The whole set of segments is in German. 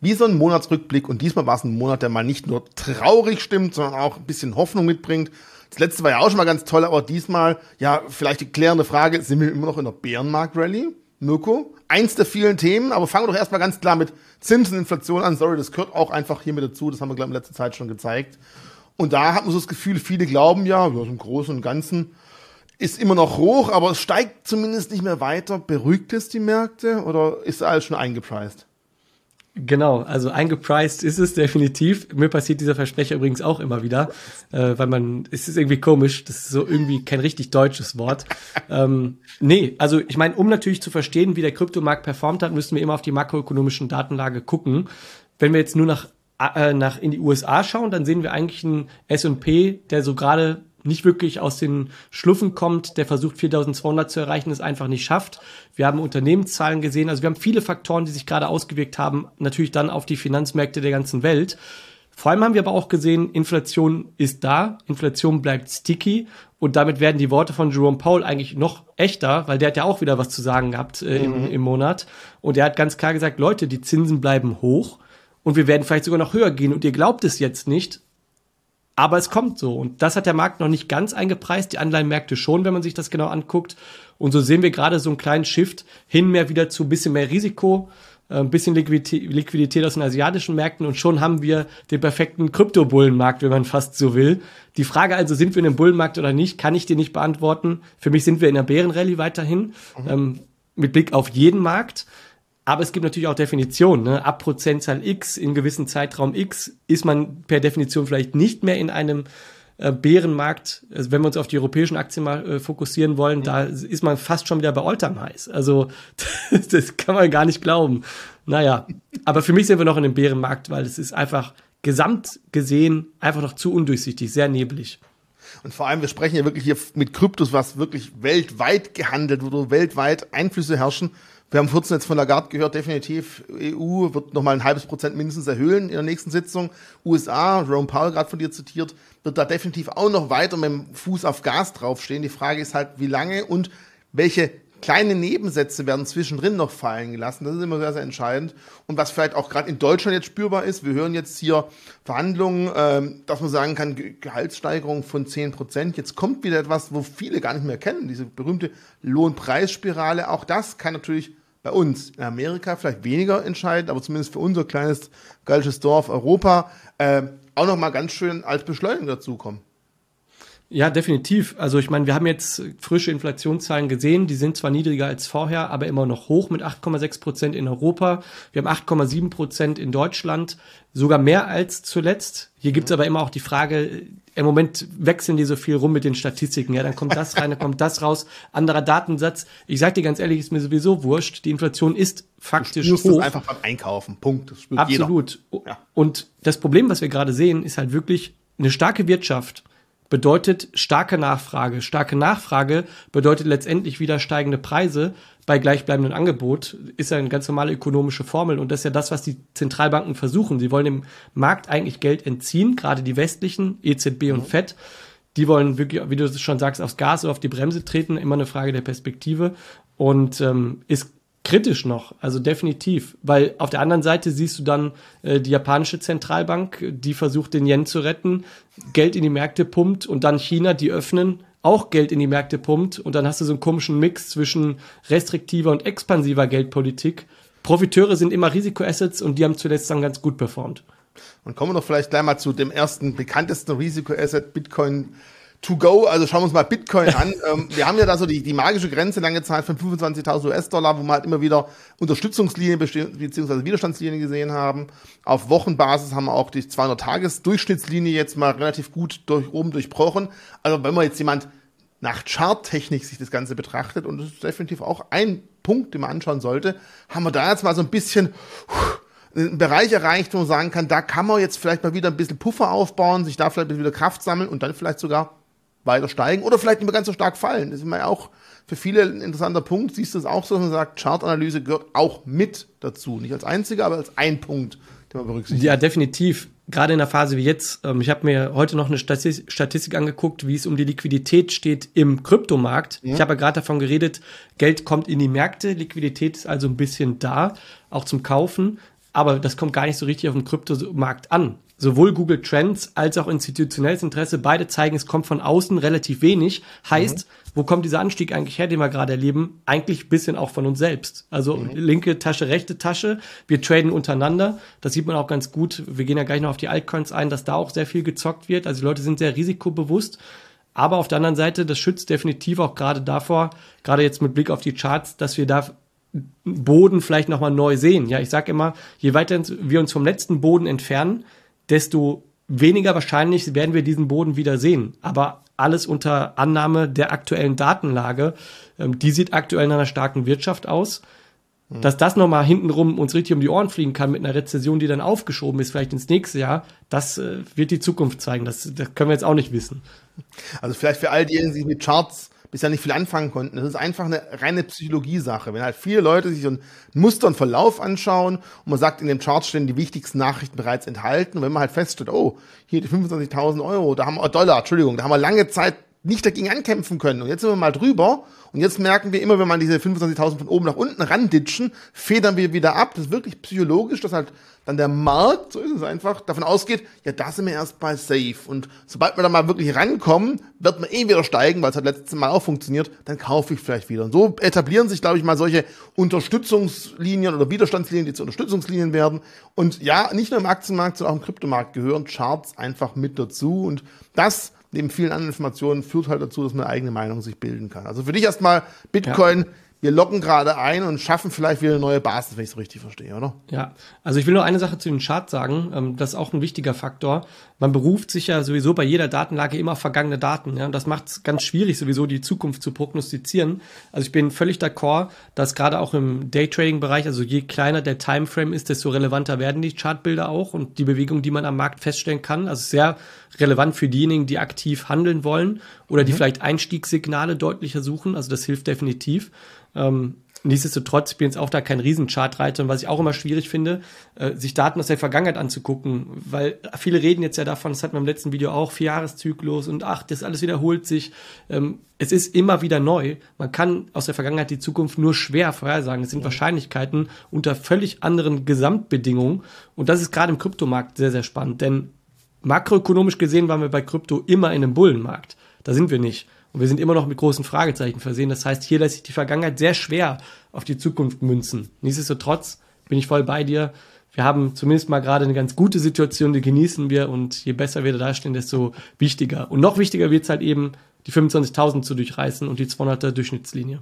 wie so ein Monatsrückblick. Und diesmal war es ein Monat, der mal nicht nur traurig stimmt, sondern auch ein bisschen Hoffnung mitbringt. Das letzte war ja auch schon mal ganz toll, aber diesmal, ja, vielleicht die klärende Frage, sind wir immer noch in der Bärenmarkt-Rallye? Mirko? Eins der vielen Themen, aber fangen wir doch erstmal ganz klar mit Zinsen, Inflation an. Sorry, das gehört auch einfach hier mit dazu. Das haben wir, glaube ich, in letzter Zeit schon gezeigt. Und da hat man so das Gefühl, viele glauben ja, ja, im Großen und Ganzen ist immer noch hoch, aber es steigt zumindest nicht mehr weiter. Beruhigt es die Märkte oder ist alles schon eingepreist? Genau, also eingepriced ist es definitiv. Mir passiert dieser Versprecher übrigens auch immer wieder, äh, weil man, es ist irgendwie komisch, das ist so irgendwie kein richtig deutsches Wort. ähm, nee, also ich meine, um natürlich zu verstehen, wie der Kryptomarkt performt hat, müssen wir immer auf die makroökonomischen Datenlage gucken. Wenn wir jetzt nur nach, äh, nach in die USA schauen, dann sehen wir eigentlich einen S&P, der so gerade nicht wirklich aus den Schluffen kommt, der versucht 4200 zu erreichen, es einfach nicht schafft. Wir haben Unternehmenszahlen gesehen, also wir haben viele Faktoren, die sich gerade ausgewirkt haben, natürlich dann auf die Finanzmärkte der ganzen Welt. Vor allem haben wir aber auch gesehen, Inflation ist da, Inflation bleibt sticky und damit werden die Worte von Jerome Powell eigentlich noch echter, weil der hat ja auch wieder was zu sagen gehabt äh, im, mhm. im Monat und er hat ganz klar gesagt, Leute, die Zinsen bleiben hoch und wir werden vielleicht sogar noch höher gehen und ihr glaubt es jetzt nicht, aber es kommt so. Und das hat der Markt noch nicht ganz eingepreist, die Anleihenmärkte schon, wenn man sich das genau anguckt. Und so sehen wir gerade so einen kleinen Shift hin mehr wieder zu ein bisschen mehr Risiko, äh, ein bisschen Liquidität aus den asiatischen Märkten und schon haben wir den perfekten Kryptobullenmarkt, wenn man fast so will. Die Frage also, sind wir in einem Bullenmarkt oder nicht, kann ich dir nicht beantworten. Für mich sind wir in der Bärenrallye weiterhin, mhm. ähm, mit Blick auf jeden Markt. Aber es gibt natürlich auch Definitionen. Ne? Ab Prozentzahl X in gewissen Zeitraum X ist man per Definition vielleicht nicht mehr in einem äh, Bärenmarkt. Also wenn wir uns auf die europäischen Aktien mal äh, fokussieren wollen, da ist man fast schon wieder bei Alltime Highs. Also das kann man gar nicht glauben. Naja, aber für mich sind wir noch in dem Bärenmarkt, weil es ist einfach gesamt gesehen einfach noch zu undurchsichtig, sehr neblig. Und vor allem, wir sprechen ja wirklich hier mit Kryptos, was wirklich weltweit gehandelt wird, wo weltweit Einflüsse herrschen. Wir haben 14 jetzt von Lagarde gehört, definitiv EU wird nochmal ein halbes Prozent mindestens erhöhen in der nächsten Sitzung. USA, Jerome Powell gerade von dir zitiert, wird da definitiv auch noch weiter mit dem Fuß auf Gas draufstehen. Die Frage ist halt, wie lange und welche kleine Nebensätze werden zwischendrin noch fallen gelassen. Das ist immer sehr, sehr entscheidend. Und was vielleicht auch gerade in Deutschland jetzt spürbar ist, wir hören jetzt hier Verhandlungen, ähm, dass man sagen kann, Gehaltssteigerung von 10 Prozent. Jetzt kommt wieder etwas, wo viele gar nicht mehr kennen, diese berühmte Lohnpreisspirale. Auch das kann natürlich bei uns in Amerika vielleicht weniger entscheidend, aber zumindest für unser kleines gallisches Dorf Europa äh, auch nochmal ganz schön als Beschleunigung dazukommen. Ja, definitiv. Also ich meine, wir haben jetzt frische Inflationszahlen gesehen, die sind zwar niedriger als vorher, aber immer noch hoch mit 8,6 Prozent in Europa. Wir haben 8,7 Prozent in Deutschland, sogar mehr als zuletzt. Hier gibt's aber immer auch die Frage, im Moment wechseln die so viel rum mit den Statistiken. Ja, dann kommt das rein, dann kommt das raus. Anderer Datensatz. Ich sag dir ganz ehrlich, ist mir sowieso wurscht. Die Inflation ist faktisch du hoch. Das einfach beim Einkaufen. Punkt. Das Absolut. Ja. Und das Problem, was wir gerade sehen, ist halt wirklich eine starke Wirtschaft bedeutet starke Nachfrage. Starke Nachfrage bedeutet letztendlich wieder steigende Preise bei gleichbleibendem Angebot. Ist ja eine ganz normale ökonomische Formel und das ist ja das, was die Zentralbanken versuchen. Sie wollen dem Markt eigentlich Geld entziehen, gerade die westlichen, EZB und mhm. FED. Die wollen wirklich, wie du schon sagst, aufs Gas oder auf die Bremse treten, immer eine Frage der Perspektive und ähm, ist kritisch noch, also definitiv, weil auf der anderen Seite siehst du dann äh, die japanische Zentralbank, die versucht den Yen zu retten, Geld in die Märkte pumpt und dann China, die öffnen, auch Geld in die Märkte pumpt und dann hast du so einen komischen Mix zwischen restriktiver und expansiver Geldpolitik. Profiteure sind immer Risikoassets und die haben zuletzt dann ganz gut performt. Und kommen wir doch vielleicht gleich mal zu dem ersten bekanntesten Risikoasset Bitcoin to go, also schauen wir uns mal Bitcoin an. ähm, wir haben ja da so die, die magische Grenze lange Zeit von 25.000 US-Dollar, wo wir halt immer wieder Unterstützungslinien bzw. Widerstandslinien gesehen haben. Auf Wochenbasis haben wir auch die 200-Tages-Durchschnittslinie jetzt mal relativ gut durch, oben durchbrochen. Also wenn man jetzt jemand nach Charttechnik sich das Ganze betrachtet, und das ist definitiv auch ein Punkt, den man anschauen sollte, haben wir da jetzt mal so ein bisschen einen Bereich erreicht, wo man sagen kann, da kann man jetzt vielleicht mal wieder ein bisschen Puffer aufbauen, sich da vielleicht wieder Kraft sammeln und dann vielleicht sogar weiter steigen oder vielleicht nicht mehr ganz so stark fallen. Das ist immer ja auch für viele ein interessanter Punkt. Siehst du es auch so, dass man sagt, Chartanalyse gehört auch mit dazu. Nicht als einziger, aber als ein Punkt, den man berücksichtigt. Ja, definitiv. Gerade in der Phase wie jetzt. Ähm, ich habe mir heute noch eine Statistik angeguckt, wie es um die Liquidität steht im Kryptomarkt. Ja. Ich habe ja gerade davon geredet, Geld kommt in die Märkte, Liquidität ist also ein bisschen da, auch zum Kaufen. aber das kommt gar nicht so richtig auf den Kryptomarkt an. Sowohl Google Trends als auch institutionelles Interesse, beide zeigen, es kommt von außen relativ wenig. Heißt, mhm. wo kommt dieser Anstieg eigentlich her, den wir gerade erleben? Eigentlich ein bisschen auch von uns selbst. Also mhm. linke Tasche, rechte Tasche. Wir traden untereinander. Das sieht man auch ganz gut. Wir gehen ja gleich noch auf die Altcoins ein, dass da auch sehr viel gezockt wird. Also die Leute sind sehr risikobewusst. Aber auf der anderen Seite, das schützt definitiv auch gerade davor, gerade jetzt mit Blick auf die Charts, dass wir da Boden vielleicht nochmal neu sehen. Ja, ich sage immer, je weiter wir uns vom letzten Boden entfernen, desto weniger wahrscheinlich werden wir diesen Boden wieder sehen. Aber alles unter Annahme der aktuellen Datenlage. Ähm, die sieht aktuell in einer starken Wirtschaft aus. Mhm. Dass das nochmal hintenrum uns richtig um die Ohren fliegen kann mit einer Rezession, die dann aufgeschoben ist, vielleicht ins nächste Jahr, das äh, wird die Zukunft zeigen. Das, das können wir jetzt auch nicht wissen. Also vielleicht für all diejenigen, die mit Charts bisher nicht viel anfangen konnten. Das ist einfach eine reine Psychologie-Sache. Wenn halt viele Leute sich so ein Muster und Verlauf anschauen und man sagt, in dem Chart stehen die wichtigsten Nachrichten bereits enthalten. Und wenn man halt feststellt, oh, hier die 25.000 Euro, da haben wir, oh, Dollar, Entschuldigung, da haben wir lange Zeit nicht dagegen ankämpfen können. Und jetzt sind wir mal drüber und jetzt merken wir immer, wenn man diese 25.000 von oben nach unten randitschen, federn wir wieder ab. Das ist wirklich psychologisch, dass halt dann der Markt, so ist es einfach, davon ausgeht, ja, da sind wir erstmal safe. Und sobald wir dann mal wirklich rankommen, wird man eh wieder steigen, weil es hat letztes Mal auch funktioniert, dann kaufe ich vielleicht wieder. Und so etablieren sich, glaube ich, mal solche Unterstützungslinien oder Widerstandslinien, die zu Unterstützungslinien werden. Und ja, nicht nur im Aktienmarkt, sondern auch im Kryptomarkt gehören Charts einfach mit dazu. Und das neben vielen anderen Informationen führt halt dazu, dass man eine eigene Meinung sich bilden kann. Also für dich erstmal Bitcoin. Ja wir locken gerade ein und schaffen vielleicht wieder eine neue Basis, wenn ich es richtig verstehe, oder? Ja, also ich will nur eine Sache zu den Charts sagen. Ähm, das ist auch ein wichtiger Faktor. Man beruft sich ja sowieso bei jeder Datenlage immer auf vergangene Daten. Ja? Und das macht es ganz schwierig, sowieso die Zukunft zu prognostizieren. Also ich bin völlig d'accord, dass gerade auch im Daytrading-Bereich, also je kleiner der Timeframe ist, desto relevanter werden die Chartbilder auch und die Bewegung, die man am Markt feststellen kann. Also sehr relevant für diejenigen, die aktiv handeln wollen oder die mhm. vielleicht Einstiegssignale deutlicher suchen. Also das hilft definitiv. Ähm, nichtsdestotrotz, ich bin jetzt auch da kein Riesenchartreiter und was ich auch immer schwierig finde, äh, sich Daten aus der Vergangenheit anzugucken, weil viele reden jetzt ja davon, das hatten wir im letzten Video auch, Vierjahreszyklus und ach, das alles wiederholt sich. Ähm, es ist immer wieder neu. Man kann aus der Vergangenheit die Zukunft nur schwer vorhersagen. Es sind ja. Wahrscheinlichkeiten unter völlig anderen Gesamtbedingungen und das ist gerade im Kryptomarkt sehr, sehr spannend, denn makroökonomisch gesehen waren wir bei Krypto immer in einem Bullenmarkt. Da sind wir nicht. Und wir sind immer noch mit großen Fragezeichen versehen. Das heißt, hier lässt sich die Vergangenheit sehr schwer auf die Zukunft münzen. Nichtsdestotrotz bin ich voll bei dir. Wir haben zumindest mal gerade eine ganz gute Situation, die genießen wir und je besser wir da dastehen, desto wichtiger. Und noch wichtiger wird es halt eben, die 25.000 zu durchreißen und die 200er Durchschnittslinie.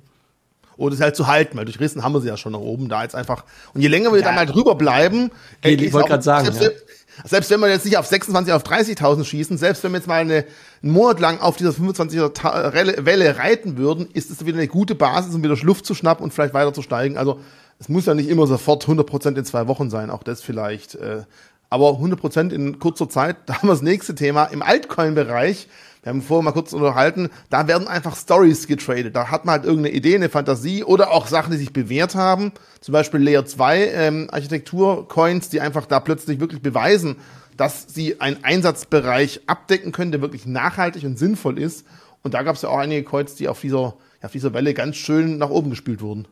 Oder es halt zu halten, weil durchrissen haben wir sie ja schon nach oben, da jetzt einfach. Und je länger wir ja. dann mal drüber bleiben, ey, ich wollte gerade sagen, selbst, ja selbst wenn wir jetzt nicht auf 26, auf 30.000 schießen, selbst wenn wir jetzt mal eine, einen Monat lang auf dieser 25er Welle reiten würden, ist es wieder eine gute Basis, um wieder Luft zu schnappen und vielleicht weiter zu steigen. Also es muss ja nicht immer sofort 100% in zwei Wochen sein, auch das vielleicht. Äh, aber 100% in kurzer Zeit, da haben wir das nächste Thema. Im Altcoin-Bereich wir haben vorher mal kurz unterhalten, da werden einfach Stories getradet. Da hat man halt irgendeine Idee, eine Fantasie oder auch Sachen, die sich bewährt haben. Zum Beispiel Layer 2 ähm, Architektur-Coins, die einfach da plötzlich wirklich beweisen, dass sie einen Einsatzbereich abdecken können, der wirklich nachhaltig und sinnvoll ist. Und da gab es ja auch einige Coins, die auf dieser, auf dieser Welle ganz schön nach oben gespielt wurden.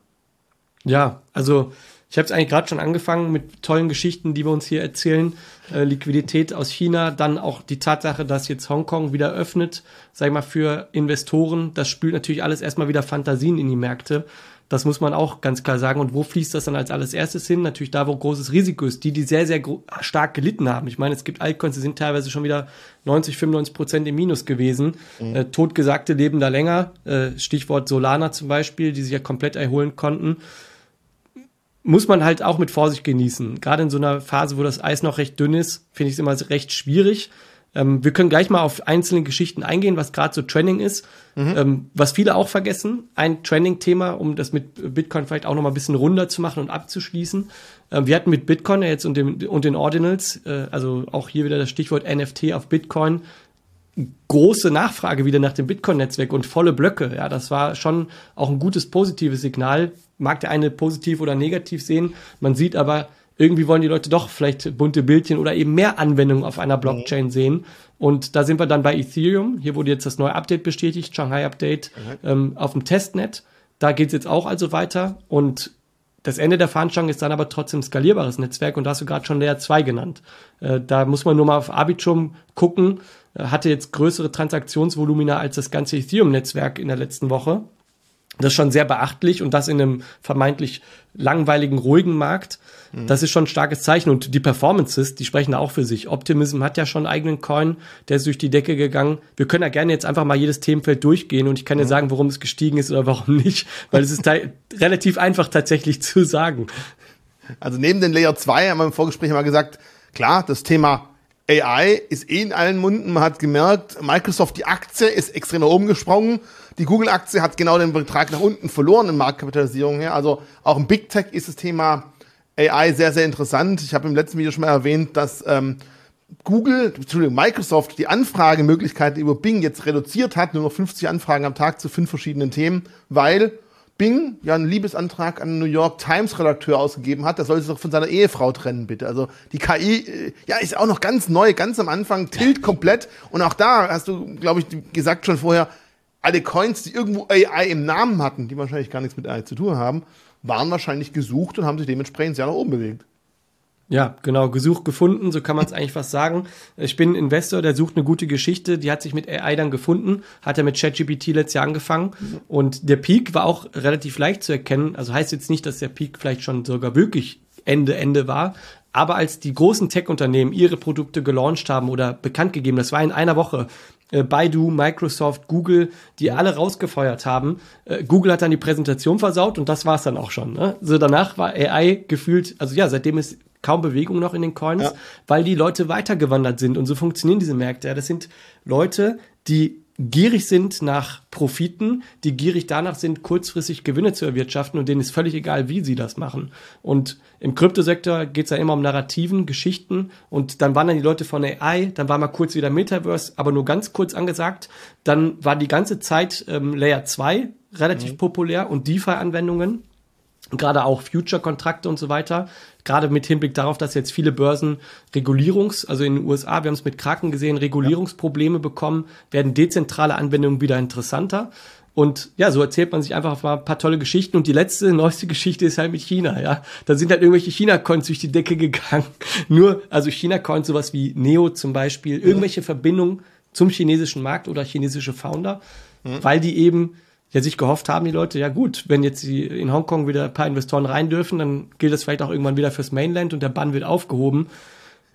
Ja, also ich habe es eigentlich gerade schon angefangen mit tollen Geschichten, die wir uns hier erzählen. Äh, Liquidität aus China, dann auch die Tatsache, dass jetzt Hongkong wieder öffnet, sag ich mal, für Investoren. Das spült natürlich alles erstmal wieder Fantasien in die Märkte. Das muss man auch ganz klar sagen. Und wo fließt das dann als alles erstes hin? Natürlich da, wo großes Risiko ist. Die, die sehr, sehr stark gelitten haben. Ich meine, es gibt Altcoins, die sind teilweise schon wieder 90, 95 Prozent im Minus gewesen. Mhm. Äh, totgesagte leben da länger. Äh, Stichwort Solana zum Beispiel, die sich ja komplett erholen konnten muss man halt auch mit Vorsicht genießen. Gerade in so einer Phase, wo das Eis noch recht dünn ist, finde ich es immer recht schwierig. Ähm, wir können gleich mal auf einzelne Geschichten eingehen, was gerade so Trending ist. Mhm. Ähm, was viele auch vergessen, ein Trending-Thema, um das mit Bitcoin vielleicht auch noch mal ein bisschen runder zu machen und abzuschließen. Ähm, wir hatten mit Bitcoin jetzt und, dem, und den Ordinals, äh, also auch hier wieder das Stichwort NFT auf Bitcoin, große Nachfrage wieder nach dem Bitcoin-Netzwerk und volle Blöcke. Ja, das war schon auch ein gutes positives Signal. Mag der eine positiv oder negativ sehen. Man sieht aber, irgendwie wollen die Leute doch vielleicht bunte Bildchen oder eben mehr Anwendungen auf einer Blockchain mhm. sehen. Und da sind wir dann bei Ethereum. Hier wurde jetzt das neue Update bestätigt, Shanghai Update, mhm. ähm, auf dem Testnet. Da geht es jetzt auch also weiter. Und das Ende der Fahnenstange ist dann aber trotzdem skalierbares Netzwerk und da hast du gerade schon Layer 2 genannt. Äh, da muss man nur mal auf Arbitrum gucken, äh, hatte jetzt größere Transaktionsvolumina als das ganze Ethereum-Netzwerk in der letzten Woche. Das ist schon sehr beachtlich und das in einem vermeintlich langweiligen, ruhigen Markt. Mhm. Das ist schon ein starkes Zeichen. Und die Performances, die sprechen da auch für sich. Optimism hat ja schon einen eigenen Coin, der ist durch die Decke gegangen. Wir können ja gerne jetzt einfach mal jedes Themenfeld durchgehen und ich kann mhm. dir sagen, warum es gestiegen ist oder warum nicht, weil es ist relativ einfach tatsächlich zu sagen. Also neben den Layer 2 haben wir im Vorgespräch mal gesagt, klar, das Thema AI ist eh in allen Munden. Man hat gemerkt, Microsoft, die Aktie ist extrem nach oben gesprungen. Die Google-Aktie hat genau den Betrag nach unten verloren in Marktkapitalisierung her. Also auch im Big Tech ist das Thema AI sehr, sehr interessant. Ich habe im letzten Video schon mal erwähnt, dass ähm, Google, Entschuldigung, Microsoft die Anfragemöglichkeiten über Bing jetzt reduziert hat, nur noch 50 Anfragen am Tag zu fünf verschiedenen Themen, weil Bing ja einen Liebesantrag an einen New York Times Redakteur ausgegeben hat, der soll sich doch von seiner Ehefrau trennen, bitte. Also die KI, äh, ja, ist auch noch ganz neu, ganz am Anfang, tilt komplett. Und auch da hast du, glaube ich, gesagt schon vorher, alle Coins, die irgendwo AI im Namen hatten, die wahrscheinlich gar nichts mit AI zu tun haben, waren wahrscheinlich gesucht und haben sich dementsprechend sehr nach oben bewegt. Ja, genau, gesucht gefunden, so kann man es eigentlich fast sagen. Ich bin ein Investor, der sucht eine gute Geschichte, die hat sich mit AI dann gefunden, hat er mit ChatGPT letztes Jahr angefangen und der Peak war auch relativ leicht zu erkennen. Also heißt jetzt nicht, dass der Peak vielleicht schon sogar wirklich Ende, Ende war, aber als die großen Tech-Unternehmen ihre Produkte gelauncht haben oder bekannt gegeben, das war in einer Woche, äh, Baidu, Microsoft, Google, die alle rausgefeuert haben. Äh, Google hat dann die Präsentation versaut und das war's dann auch schon. Ne? So danach war AI gefühlt, also ja, seitdem ist kaum Bewegung noch in den Coins, ja. weil die Leute weitergewandert sind und so funktionieren diese Märkte. Ja, das sind Leute, die gierig sind nach Profiten, die gierig danach sind, kurzfristig Gewinne zu erwirtschaften und denen ist völlig egal, wie sie das machen. Und im Kryptosektor geht es ja immer um Narrativen, Geschichten und dann waren dann die Leute von AI, dann war mal kurz wieder Metaverse, aber nur ganz kurz angesagt. Dann war die ganze Zeit ähm, Layer 2 relativ mhm. populär und DeFi-Anwendungen gerade auch Future-Kontrakte und so weiter, gerade mit Hinblick darauf, dass jetzt viele Börsen Regulierungs, also in den USA, wir haben es mit Kraken gesehen, Regulierungsprobleme bekommen, werden dezentrale Anwendungen wieder interessanter. Und ja, so erzählt man sich einfach mal ein paar tolle Geschichten. Und die letzte, neueste Geschichte ist halt mit China, ja. Da sind halt irgendwelche China-Coins durch die Decke gegangen. Nur, also China-Coins, sowas wie Neo zum Beispiel, irgendwelche Verbindungen zum chinesischen Markt oder chinesische Founder, mhm. weil die eben ja sich gehofft haben, die Leute, ja gut, wenn jetzt die in Hongkong wieder ein paar Investoren rein dürfen, dann gilt das vielleicht auch irgendwann wieder fürs Mainland und der Bann wird aufgehoben.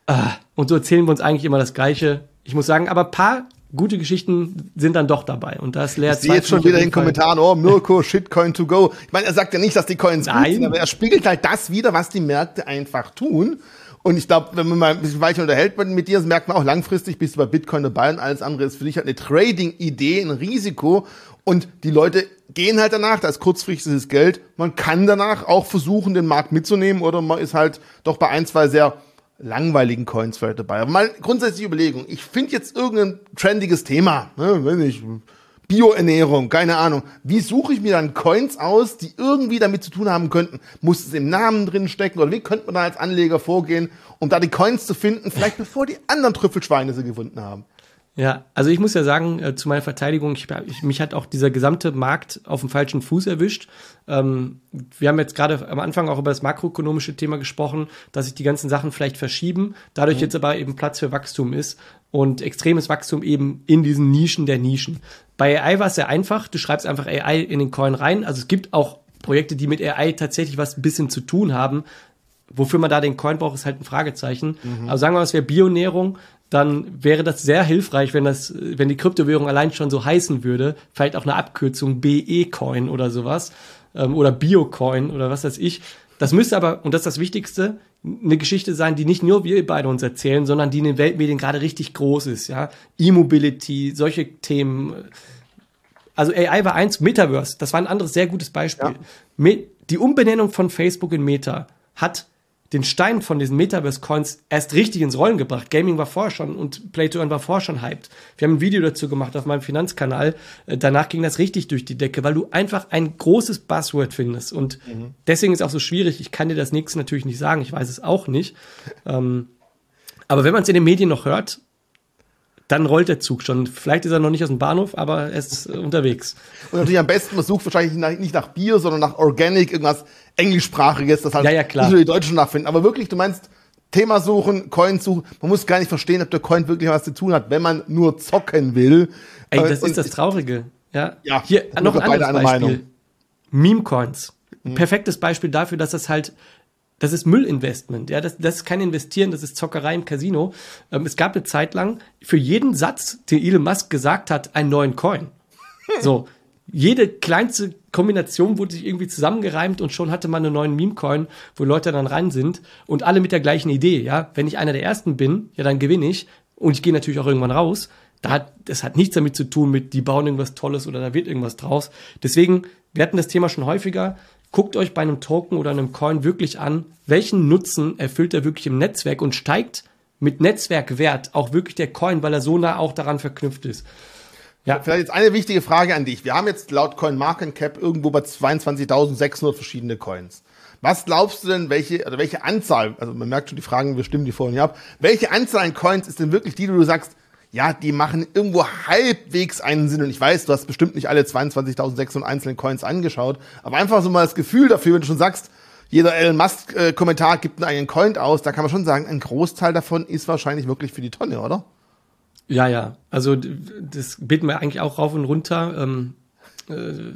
Ah, und so erzählen wir uns eigentlich immer das Gleiche. Ich muss sagen, aber paar gute Geschichten sind dann doch dabei. Und das leert Ich sehe jetzt schon wieder in den Kommentaren, oh, Mirko, Shitcoin to go. Ich meine, er sagt ja nicht, dass die Coins Nein. gut sind, aber er spiegelt halt das wieder, was die Märkte einfach tun. Und ich glaube, wenn man mal ein bisschen weiter unterhält mit dir, merkt man auch langfristig, bist du bei Bitcoin dabei und alles andere ist für dich halt eine Trading-Idee, ein Risiko. Und die Leute gehen halt danach, da ist kurzfristiges Geld. Man kann danach auch versuchen, den Markt mitzunehmen oder man ist halt doch bei ein, zwei sehr langweiligen Coins vielleicht dabei. Aber mal grundsätzliche Überlegung. Ich finde jetzt irgendein trendiges Thema, ne, wenn ich Bioernährung, keine Ahnung. Wie suche ich mir dann Coins aus, die irgendwie damit zu tun haben könnten? Muss es im Namen drin stecken oder wie könnte man da als Anleger vorgehen, um da die Coins zu finden, vielleicht bevor die anderen Trüffelschweine sie gefunden haben? Ja, also ich muss ja sagen, äh, zu meiner Verteidigung, ich, ich, mich hat auch dieser gesamte Markt auf dem falschen Fuß erwischt. Ähm, wir haben jetzt gerade am Anfang auch über das makroökonomische Thema gesprochen, dass sich die ganzen Sachen vielleicht verschieben, dadurch mhm. jetzt aber eben Platz für Wachstum ist und extremes Wachstum eben in diesen Nischen der Nischen. Bei AI war es sehr einfach, du schreibst einfach AI in den Coin rein. Also es gibt auch Projekte, die mit AI tatsächlich was ein bisschen zu tun haben. Wofür man da den Coin braucht, ist halt ein Fragezeichen. Mhm. Aber sagen wir mal, es wäre Bionährung, dann wäre das sehr hilfreich, wenn das, wenn die Kryptowährung allein schon so heißen würde. Vielleicht auch eine Abkürzung BE-Coin oder sowas. Ähm, oder Biocoin oder was weiß ich. Das müsste aber, und das ist das Wichtigste, eine Geschichte sein, die nicht nur wir beide uns erzählen, sondern die in den Weltmedien gerade richtig groß ist, ja. E-Mobility, solche Themen. Also AI war eins, Metaverse, das war ein anderes sehr gutes Beispiel. Ja. Die Umbenennung von Facebook in Meta hat den Stein von diesen Metaverse-Coins erst richtig ins Rollen gebracht. Gaming war vorher schon und Play to Earn war vorher schon hyped. Wir haben ein Video dazu gemacht auf meinem Finanzkanal. Äh, danach ging das richtig durch die Decke, weil du einfach ein großes Buzzword findest. Und mhm. deswegen ist es auch so schwierig. Ich kann dir das nächste natürlich nicht sagen. Ich weiß es auch nicht. ähm, aber wenn man es in den Medien noch hört, dann rollt der Zug schon. Vielleicht ist er noch nicht aus dem Bahnhof, aber er ist äh, unterwegs. Und natürlich am besten, man sucht wahrscheinlich nach, nicht nach Bier, sondern nach Organic, irgendwas englischsprachiges, das halt ja, ja, klar. nicht nur die Deutschen nachfinden. Aber wirklich, du meinst, Thema suchen, Coin suchen. Man muss gar nicht verstehen, ob der Coin wirklich was zu tun hat, wenn man nur zocken will. Ey, das ist das Traurige. Ja, ja hier noch ein anderes Beispiel. Meme-Coins. Mhm. Perfektes Beispiel dafür, dass das halt das ist Müllinvestment, ja, das, das ist kein Investieren, das ist Zockerei im Casino. Ähm, es gab eine Zeit lang für jeden Satz, den Elon Musk gesagt hat, einen neuen Coin. So, jede kleinste Kombination wurde sich irgendwie zusammengereimt und schon hatte man einen neuen Meme-Coin, wo Leute dann rein sind und alle mit der gleichen Idee, ja. Wenn ich einer der ersten bin, ja, dann gewinne ich und ich gehe natürlich auch irgendwann raus. Da hat, das hat nichts damit zu tun mit, die bauen irgendwas Tolles oder da wird irgendwas draus. Deswegen, wir hatten das Thema schon häufiger guckt euch bei einem Token oder einem Coin wirklich an, welchen Nutzen erfüllt er wirklich im Netzwerk und steigt mit Netzwerkwert auch wirklich der Coin, weil er so nah auch daran verknüpft ist. Ja. Vielleicht jetzt eine wichtige Frage an dich. Wir haben jetzt laut Coin Market Cap irgendwo bei 22.600 verschiedene Coins. Was glaubst du denn, welche, oder welche Anzahl, also man merkt schon die Fragen, wir stimmen die vorhin ab, welche Anzahl an Coins ist denn wirklich die, die du sagst, ja, die machen irgendwo halbwegs einen Sinn. Und ich weiß, du hast bestimmt nicht alle 22.600 einzelnen Coins angeschaut, aber einfach so mal das Gefühl dafür, wenn du schon sagst, jeder Elon Musk-Kommentar gibt einen eigenen Coin aus, da kann man schon sagen, ein Großteil davon ist wahrscheinlich wirklich für die Tonne, oder? Ja, ja. Also das beten wir eigentlich auch rauf und runter. Ähm, äh,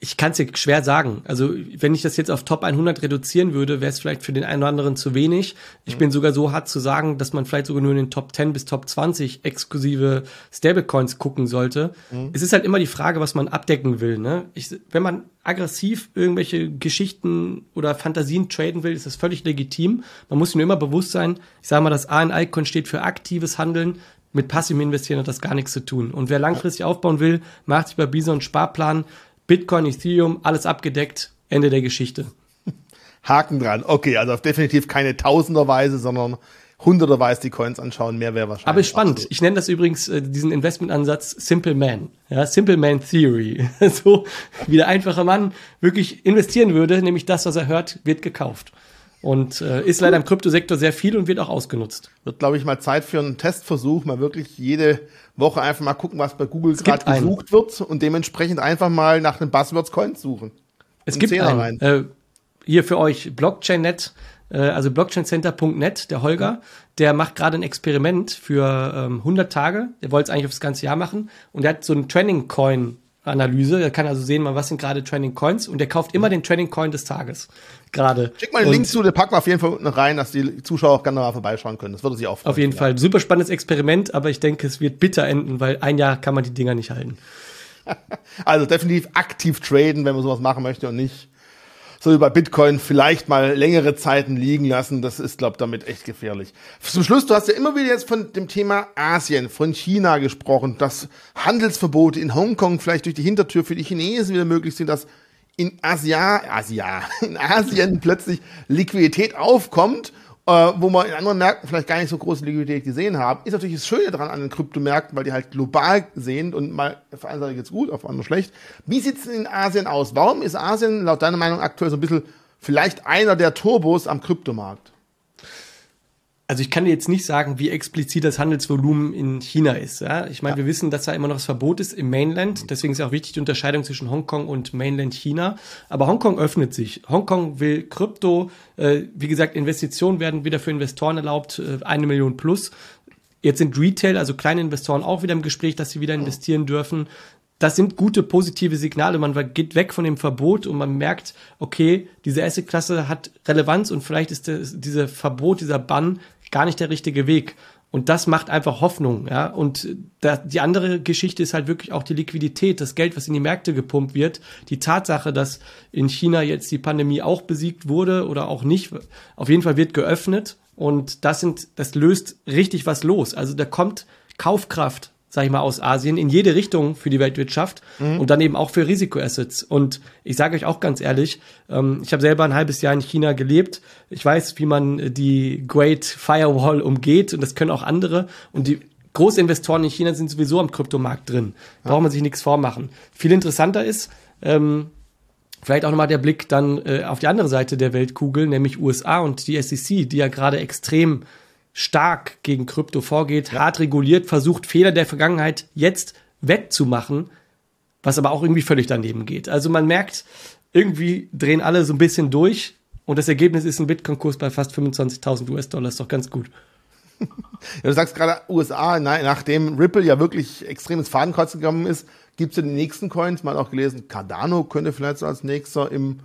ich kann es dir schwer sagen. Also, wenn ich das jetzt auf Top 100 reduzieren würde, wäre es vielleicht für den einen oder anderen zu wenig. Ich mhm. bin sogar so hart zu sagen, dass man vielleicht sogar nur in den Top 10 bis Top 20 exklusive Stablecoins gucken sollte. Mhm. Es ist halt immer die Frage, was man abdecken will. Ne? Ich, wenn man aggressiv irgendwelche Geschichten oder Fantasien traden will, ist das völlig legitim. Man muss nur immer bewusst sein, ich sage mal, das A in Icon steht für aktives Handeln. Mit passivem Investieren hat das gar nichts zu tun. Und wer langfristig aufbauen will, macht sich bei Bison einen Sparplan Bitcoin, Ethereum, alles abgedeckt, Ende der Geschichte. Haken dran. Okay, also definitiv keine Tausenderweise, sondern Hunderterweise die Coins anschauen, mehr wäre wahrscheinlich. Aber spannend. Ich nenne das übrigens äh, diesen Investmentansatz Simple Man. Ja, Simple Man Theory. so wie der einfache Mann wirklich investieren würde, nämlich das, was er hört, wird gekauft. Und äh, ist leider im Kryptosektor sehr viel und wird auch ausgenutzt. Wird, glaube ich, mal Zeit für einen Testversuch, mal wirklich jede Woche einfach mal gucken, was bei Google gerade gesucht wird und dementsprechend einfach mal nach einem Buzzwords Coins suchen. Es gibt einen, äh, hier für euch Blockchain.net, äh, also blockchaincenter.net, der Holger, der macht gerade ein Experiment für ähm, 100 Tage. Der wollte es eigentlich aufs ganze Jahr machen und der hat so einen Trending Coin Analyse. Er kann also sehen, was sind gerade Trending Coins und der kauft immer den Trending Coin des Tages. Gerade. Schick mal den Link zu, der packen wir auf jeden Fall unten rein, dass die Zuschauer auch gerne mal vorbeischauen können. Das würde sich auch freuen. Auf jeden Fall. Super spannendes Experiment, aber ich denke, es wird bitter enden, weil ein Jahr kann man die Dinger nicht halten. also definitiv aktiv traden, wenn man sowas machen möchte und nicht so bei Bitcoin vielleicht mal längere Zeiten liegen lassen. Das ist, glaube ich, damit echt gefährlich. Zum Schluss, du hast ja immer wieder jetzt von dem Thema Asien, von China gesprochen, dass Handelsverbote in Hongkong vielleicht durch die Hintertür für die Chinesen wieder möglich sind, dass in Asia, Asia, in Asien plötzlich Liquidität aufkommt äh, wo man in anderen Märkten vielleicht gar nicht so große Liquidität gesehen haben, ist natürlich das Schöne daran an den Kryptomärkten, weil die halt global sehen und mal auf einer Seite geht's gut, auf der anderen schlecht. Wie sieht's in Asien aus? Warum ist Asien laut deiner Meinung aktuell so ein bisschen vielleicht einer der Turbos am Kryptomarkt? Also ich kann dir jetzt nicht sagen, wie explizit das Handelsvolumen in China ist. Ja? Ich meine, ja. wir wissen, dass da immer noch das Verbot ist im Mainland. Deswegen ist auch wichtig die Unterscheidung zwischen Hongkong und Mainland China. Aber Hongkong öffnet sich. Hongkong will Krypto. Äh, wie gesagt, Investitionen werden wieder für Investoren erlaubt, äh, eine Million plus. Jetzt sind Retail, also kleine Investoren, auch wieder im Gespräch, dass sie wieder investieren dürfen das sind gute positive Signale. Man geht weg von dem Verbot und man merkt, okay, diese Asset-Klasse hat Relevanz und vielleicht ist das, dieser Verbot, dieser Bann gar nicht der richtige Weg. Und das macht einfach Hoffnung, ja. Und da, die andere Geschichte ist halt wirklich auch die Liquidität, das Geld, was in die Märkte gepumpt wird. Die Tatsache, dass in China jetzt die Pandemie auch besiegt wurde oder auch nicht, auf jeden Fall wird geöffnet. Und das sind, das löst richtig was los. Also da kommt Kaufkraft sag ich mal, aus Asien in jede Richtung für die Weltwirtschaft mhm. und dann eben auch für Risikoassets. Und ich sage euch auch ganz ehrlich, ähm, ich habe selber ein halbes Jahr in China gelebt. Ich weiß, wie man die Great Firewall umgeht und das können auch andere. Und die Großinvestoren in China sind sowieso am Kryptomarkt drin. Ja. Braucht man sich nichts vormachen. Viel interessanter ist, ähm, Vielleicht auch nochmal der Blick dann äh, auf die andere Seite der Weltkugel, nämlich USA und die SEC, die ja gerade extrem stark gegen Krypto vorgeht, hart reguliert, versucht Fehler der Vergangenheit jetzt wettzumachen, was aber auch irgendwie völlig daneben geht. Also man merkt, irgendwie drehen alle so ein bisschen durch und das Ergebnis ist ein Bitcoin-Kurs bei fast 25.000 US-Dollar, ist doch ganz gut. Ja, du sagst gerade USA, nachdem Ripple ja wirklich extrem ins Fadenkreuz gekommen ist, gibt es ja die nächsten Coins. Man hat auch gelesen, Cardano könnte vielleicht so als nächster im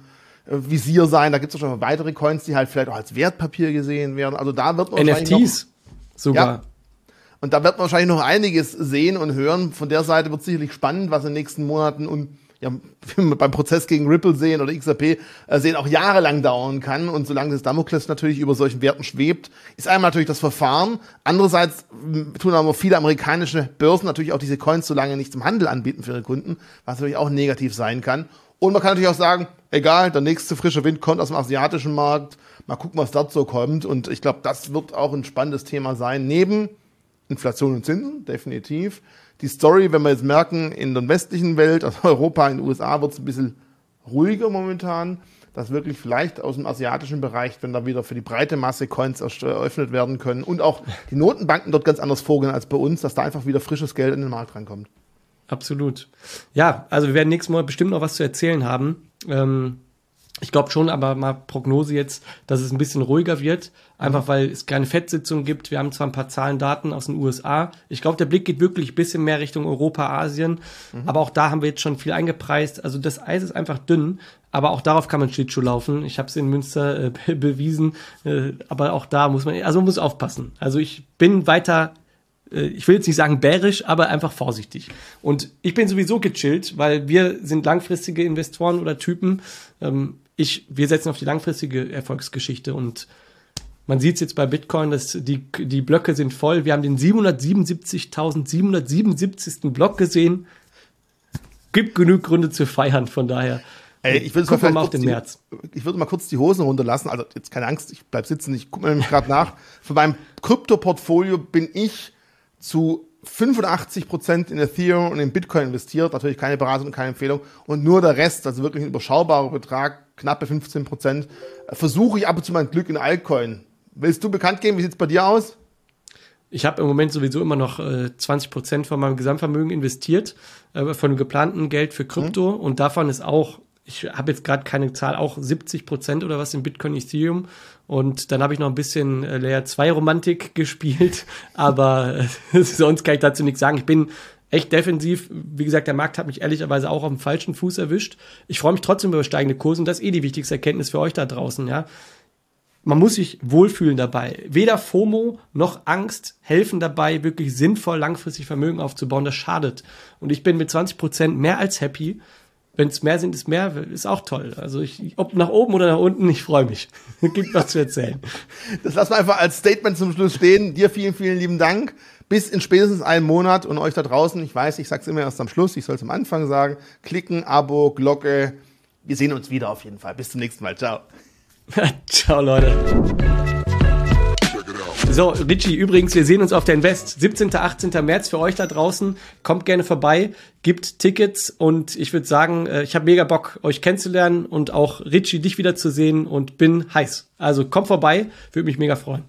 Visier sein. Da gibt es auch schon weitere Coins, die halt vielleicht auch als Wertpapier gesehen werden. Also da wird man NFTs sogar. Ja, und da wird man wahrscheinlich noch einiges sehen und hören. Von der Seite wird sicherlich spannend, was in den nächsten Monaten und ja, beim Prozess gegen Ripple sehen oder XRP äh, sehen, auch jahrelang dauern kann. Und solange das Damokles natürlich über solchen Werten schwebt, ist einmal natürlich das Verfahren. Andererseits tun aber viele amerikanische Börsen natürlich auch diese Coins so lange nicht zum Handel anbieten für ihre Kunden, was natürlich auch negativ sein kann. Und man kann natürlich auch sagen, egal, der nächste frische Wind kommt aus dem asiatischen Markt. Mal gucken, was dort so kommt. Und ich glaube, das wird auch ein spannendes Thema sein. Neben Inflation und Zinsen, definitiv. Die Story, wenn wir jetzt merken, in der westlichen Welt, also Europa, in den USA, wird es ein bisschen ruhiger momentan, dass wirklich vielleicht aus dem asiatischen Bereich, wenn da wieder für die breite Masse Coins eröffnet werden können und auch die Notenbanken dort ganz anders vorgehen als bei uns, dass da einfach wieder frisches Geld in den Markt reinkommt. Absolut. Ja, also wir werden nächstes Mal bestimmt noch was zu erzählen haben. Ähm, ich glaube schon, aber mal Prognose jetzt, dass es ein bisschen ruhiger wird, einfach weil es keine Fettsitzung gibt. Wir haben zwar ein paar Zahlen, Daten aus den USA. Ich glaube, der Blick geht wirklich ein bisschen mehr Richtung Europa, Asien. Mhm. Aber auch da haben wir jetzt schon viel eingepreist. Also das Eis ist einfach dünn. Aber auch darauf kann man Schlittschuh laufen. Ich habe es in Münster äh, bewiesen. Äh, aber auch da muss man, also man muss aufpassen. Also ich bin weiter ich will jetzt nicht sagen bärisch, aber einfach vorsichtig. Und ich bin sowieso gechillt, weil wir sind langfristige Investoren oder Typen. Ähm, ich, wir setzen auf die langfristige Erfolgsgeschichte und man sieht es jetzt bei Bitcoin, dass die, die Blöcke sind voll. Wir haben den 777.777. Block gesehen. Gibt genug Gründe zu feiern, von daher. Ey, ich würde mal auf den die, März. Ich würde mal kurz die Hosen runterlassen. Also jetzt keine Angst, ich bleib sitzen. Ich gucke mir nämlich gerade nach. Für meinem Krypto-Portfolio bin ich zu 85 Prozent in Ethereum und in Bitcoin investiert. Natürlich keine Beratung und keine Empfehlung. Und nur der Rest, also wirklich ein überschaubarer Betrag, knappe 15 Prozent, versuche ich ab und zu mein Glück in Altcoin. Willst du bekannt geben? Wie sieht's bei dir aus? Ich habe im Moment sowieso immer noch äh, 20 Prozent von meinem Gesamtvermögen investiert, äh, von dem geplanten Geld für Krypto. Mhm. Und davon ist auch, ich habe jetzt gerade keine Zahl, auch 70 Prozent oder was in Bitcoin, Ethereum. Und dann habe ich noch ein bisschen äh, Layer 2 Romantik gespielt. Aber äh, sonst kann ich dazu nichts sagen. Ich bin echt defensiv. Wie gesagt, der Markt hat mich ehrlicherweise auch auf dem falschen Fuß erwischt. Ich freue mich trotzdem über steigende Kurse und das ist eh die wichtigste Erkenntnis für euch da draußen, ja. Man muss sich wohlfühlen dabei. Weder FOMO noch Angst helfen dabei, wirklich sinnvoll langfristig Vermögen aufzubauen. Das schadet. Und ich bin mit 20 Prozent mehr als happy. Wenn es mehr sind, ist mehr, ist auch toll. Also ich, ob nach oben oder nach unten, ich freue mich. Gibt was zu erzählen. Das lassen wir einfach als Statement zum Schluss stehen. Dir vielen, vielen lieben Dank bis in spätestens einen Monat und euch da draußen, ich weiß, ich sage es immer erst am Schluss, ich soll es am Anfang sagen, klicken, Abo, Glocke. Wir sehen uns wieder auf jeden Fall. Bis zum nächsten Mal. Ciao. Ciao, Leute. So, Richie, übrigens, wir sehen uns auf der Invest. 17. 18. März für euch da draußen. Kommt gerne vorbei, gibt Tickets und ich würde sagen, äh, ich habe mega Bock, euch kennenzulernen und auch Richie, dich wiederzusehen und bin heiß. Also kommt vorbei, würde mich mega freuen.